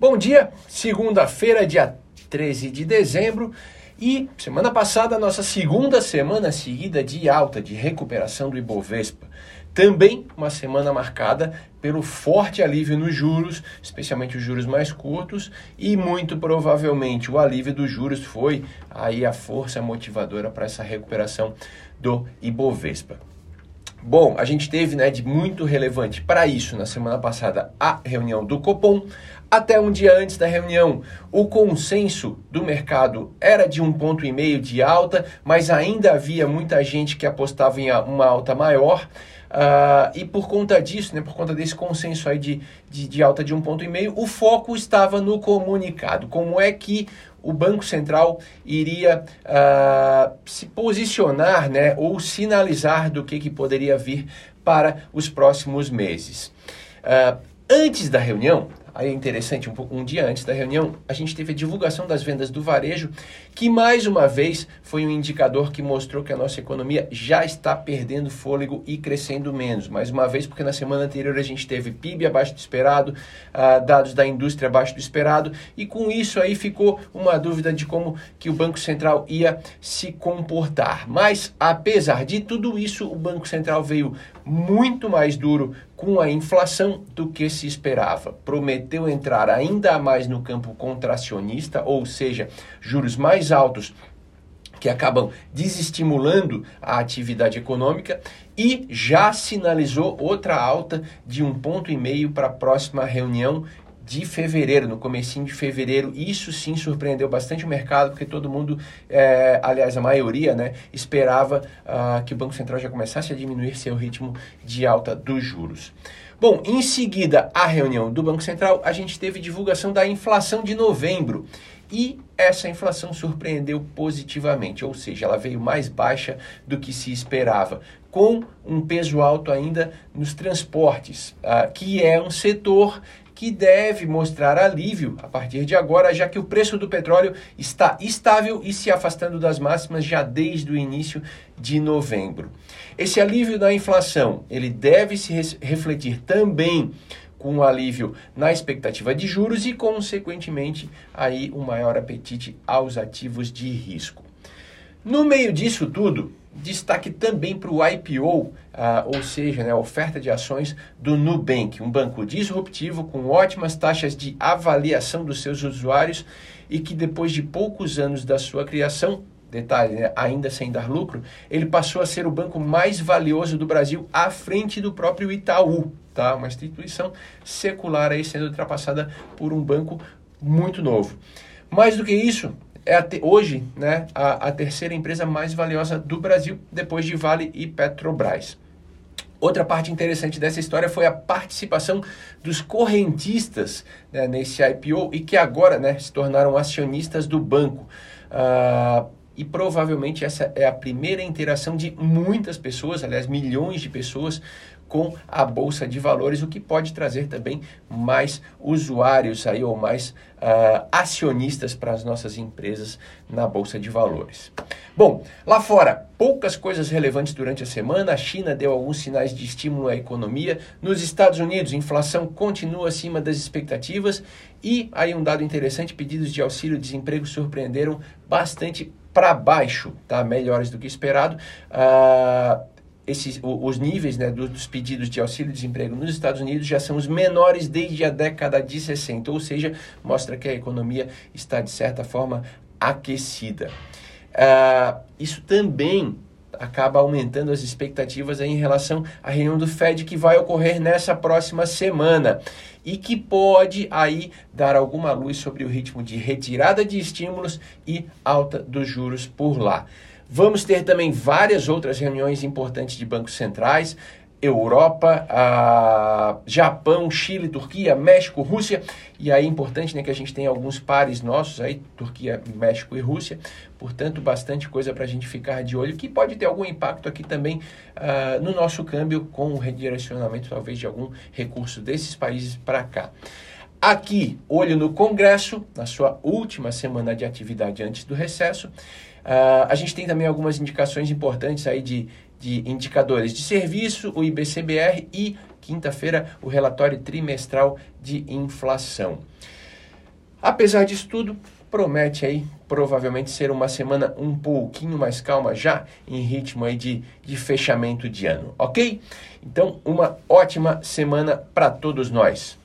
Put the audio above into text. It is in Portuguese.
Bom dia, segunda-feira, dia 13 de dezembro. E semana passada, nossa segunda semana seguida de alta, de recuperação do Ibovespa. Também uma semana marcada pelo forte alívio nos juros, especialmente os juros mais curtos, e muito provavelmente o alívio dos juros foi aí a força motivadora para essa recuperação do Ibovespa. Bom, a gente teve né, de muito relevante para isso na semana passada a reunião do Copom. Até um dia antes da reunião, o consenso do mercado era de um ponto e meio de alta, mas ainda havia muita gente que apostava em uma alta maior. Uh, e por conta disso, né, por conta desse consenso aí de, de, de alta de um ponto e meio, o foco estava no comunicado. Como é que o Banco Central iria uh, se posicionar né, ou sinalizar do que, que poderia vir para os próximos meses. Uh, antes da reunião, aí é interessante, um, um dia antes da reunião, a gente teve a divulgação das vendas do varejo, que mais uma vez foi um indicador que mostrou que a nossa economia já está perdendo fôlego e crescendo menos. Mais uma vez, porque na semana anterior a gente teve PIB abaixo do esperado, uh, dados da indústria abaixo do esperado, e com isso aí ficou uma dúvida de como que o Banco Central ia se comportar. Mas, apesar de tudo isso, o Banco Central veio muito mais duro com a inflação do que se esperava. Prometeu entrar ainda mais no campo contracionista, ou seja, juros mais altos que acabam desestimulando a atividade econômica e já sinalizou outra alta de um ponto e meio para a próxima reunião de fevereiro, no comecinho de fevereiro. Isso sim surpreendeu bastante o mercado, porque todo mundo, é, aliás, a maioria, né, esperava uh, que o Banco Central já começasse a diminuir seu ritmo de alta dos juros. Bom, em seguida à reunião do Banco Central, a gente teve divulgação da inflação de novembro. E essa inflação surpreendeu positivamente, ou seja, ela veio mais baixa do que se esperava, com um peso alto ainda nos transportes, uh, que é um setor que deve mostrar alívio a partir de agora, já que o preço do petróleo está estável e se afastando das máximas já desde o início de novembro. Esse alívio da inflação, ele deve se refletir também com um alívio na expectativa de juros e, consequentemente, aí um maior apetite aos ativos de risco. No meio disso tudo, destaque também para o IPO, ah, ou seja, né, a oferta de ações do Nubank, um banco disruptivo com ótimas taxas de avaliação dos seus usuários e que depois de poucos anos da sua criação, detalhe, né, ainda sem dar lucro, ele passou a ser o banco mais valioso do Brasil à frente do próprio Itaú, tá? Uma instituição secular aí sendo ultrapassada por um banco muito novo. Mais do que isso, é te, hoje né, a, a terceira empresa mais valiosa do Brasil, depois de Vale e Petrobras. Outra parte interessante dessa história foi a participação dos correntistas né, nesse IPO e que agora né, se tornaram acionistas do banco. Uh, e provavelmente essa é a primeira interação de muitas pessoas, aliás, milhões de pessoas com a bolsa de valores, o que pode trazer também mais usuários aí ou mais uh, acionistas para as nossas empresas na bolsa de valores. Bom, lá fora, poucas coisas relevantes durante a semana. A China deu alguns sinais de estímulo à economia. Nos Estados Unidos, inflação continua acima das expectativas. E aí um dado interessante, pedidos de auxílio-desemprego surpreenderam bastante para baixo, tá? melhores do que esperado. Uh, esses, os níveis né, dos pedidos de auxílio-desemprego nos Estados Unidos já são os menores desde a década de 60, ou seja, mostra que a economia está, de certa forma, aquecida. Uh, isso também acaba aumentando as expectativas em relação à reunião do Fed que vai ocorrer nessa próxima semana e que pode aí dar alguma luz sobre o ritmo de retirada de estímulos e alta dos juros por lá. Vamos ter também várias outras reuniões importantes de bancos centrais. Europa, Japão, Chile, Turquia, México, Rússia. E aí é importante né, que a gente tenha alguns pares nossos aí, Turquia, México e Rússia. Portanto, bastante coisa para a gente ficar de olho, que pode ter algum impacto aqui também uh, no nosso câmbio, com o redirecionamento talvez de algum recurso desses países para cá. Aqui, olho no Congresso, na sua última semana de atividade antes do recesso. Uh, a gente tem também algumas indicações importantes aí de de indicadores de serviço, o IBCBR e, quinta-feira, o relatório trimestral de inflação. Apesar disso tudo, promete aí provavelmente ser uma semana um pouquinho mais calma já em ritmo aí de, de fechamento de ano, ok? Então, uma ótima semana para todos nós.